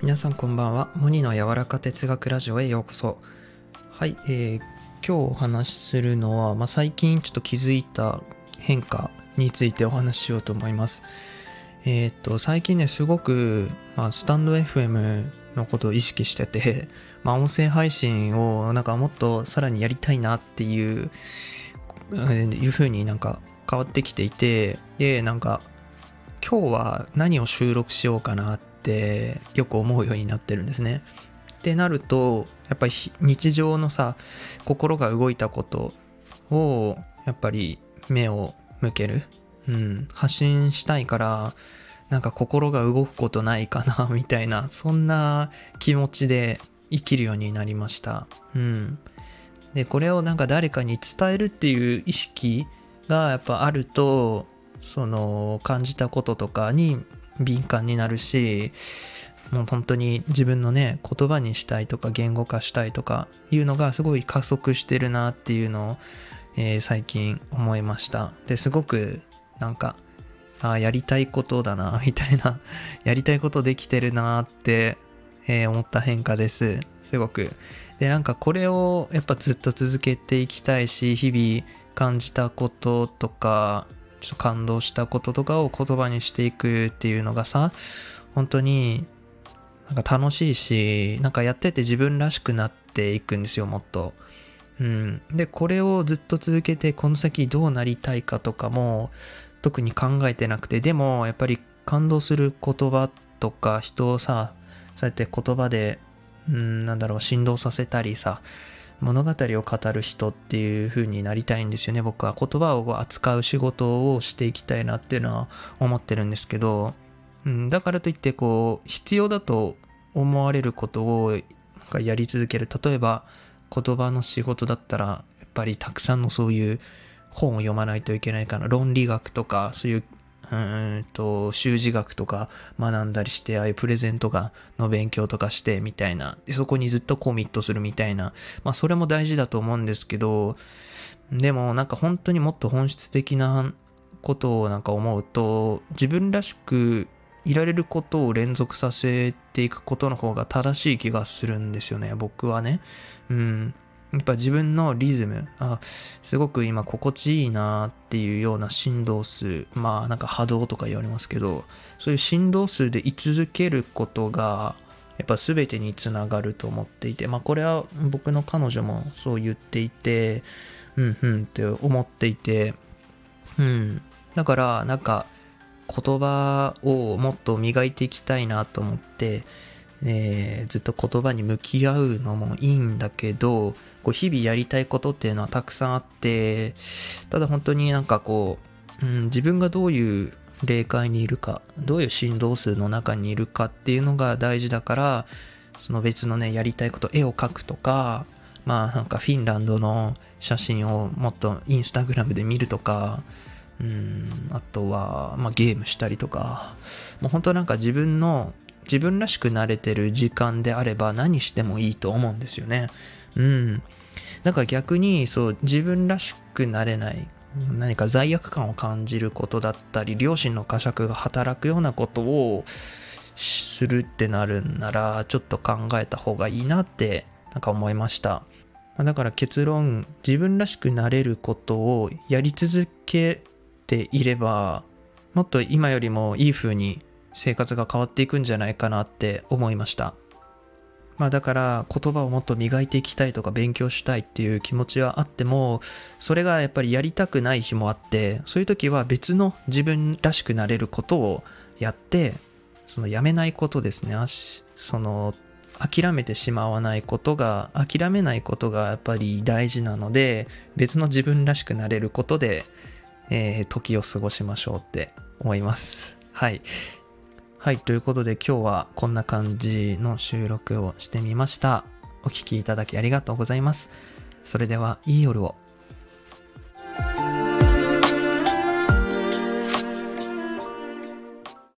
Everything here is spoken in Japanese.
皆さんこんばんは。モニの柔らか哲学ラジオへようこそ。はい、えー、今日お話しするのは、まあ、最近ちょっと気づいた変化についてお話ししようと思います。えっ、と、最近ね、すごく、まあ、スタンド FM のことを意識してて、まあ、音声配信をなんかもっとさらにやりたいなっていう、いう風になんか変わってきていて、で、なんか、今日は何を収録しようかなってよく思うようになってるんですね。ってなると、やっぱり日常のさ、心が動いたことを、やっぱり目を向ける。うん、発信したいから、なんか心が動くことないかな、みたいな、そんな気持ちで生きるようになりました。うん。で、これをなんか誰かに伝えるっていう意識がやっぱあると、その感じたこととかに敏感になるし、もう本当に自分のね、言葉にしたいとか言語化したいとかいうのがすごい加速してるなっていうのを、えー、最近思いました。で、すごくなんかあやりたいことだな、みたいな、やりたいことできてるなって、えー、思った変化です。すごく。で、なんかこれをやっぱずっと続けていきたいし、日々感じたこととか、ちょっと感動したこととかを言葉にしていくっていうのがさ、本当になんか楽しいし、なんかやってて自分らしくなっていくんですよ、もっと。うん。で、これをずっと続けて、この先どうなりたいかとかも、特に考えてなくて、でもやっぱり感動する言葉とか人をさ、そうやって言葉で、うん、なんだろう、振動させたりさ、物語を語る人っていう風になりたいんですよね。僕は言葉を扱う仕事をしていきたいなっていうのは思ってるんですけど、うん、だからといってこう、必要だと思われることをなんかやり続ける。例えば言葉の仕事だったら、やっぱりたくさんのそういう本を読まないといけないから、論理学とか、そういう、うんと、習字学とか学んだりして、ああいうプレゼントがの勉強とかしてみたいな、そこにずっとコミットするみたいな、まあそれも大事だと思うんですけど、でもなんか本当にもっと本質的なことをなんか思うと、自分らしくいられることを連続させていくことの方が正しい気がするんですよね、僕はね。うん。やっぱ自分のリズム、あ、すごく今心地いいなっていうような振動数、まあなんか波動とか言われますけど、そういう振動数で居続けることが、やっぱ全てにつながると思っていて、まあこれは僕の彼女もそう言っていて、うんうんって思っていて、うん。だからなんか言葉をもっと磨いていきたいなと思って、えー、ずっと言葉に向き合うのもいいんだけど、こう日々やりたいことっていうのはたくさんあって、ただ本当になんかこう、うん、自分がどういう霊界にいるか、どういう振動数の中にいるかっていうのが大事だから、その別のね、やりたいこと、絵を描くとか、まあなんかフィンランドの写真をもっとインスタグラムで見るとか、うん、あとは、まあ、ゲームしたりとか、もう本当なんか自分の、自分らしくなれてる時間であれば何してもいいと思うんですよね。うん。だから逆に、そう、自分らしくなれない、何か罪悪感を感じることだったり、両親の呵責が働くようなことをするってなるんなら、ちょっと考えた方がいいなって、なんか思いました。だから結論、自分らしくなれることをやり続けていれば、もっと今よりもいい風に生活が変わっていくんじゃないかなって思いました。まあだから言葉をもっと磨いていきたいとか勉強したいっていう気持ちはあっても、それがやっぱりやりたくない日もあって、そういう時は別の自分らしくなれることをやって、そのやめないことですね。その諦めてしまわないことが、諦めないことがやっぱり大事なので、別の自分らしくなれることで、えー、時を過ごしましょうって思います。はい。はい、ということで今日はこんな感じの収録をしてみました。お聴きいただきありがとうございます。それでは、いい夜を。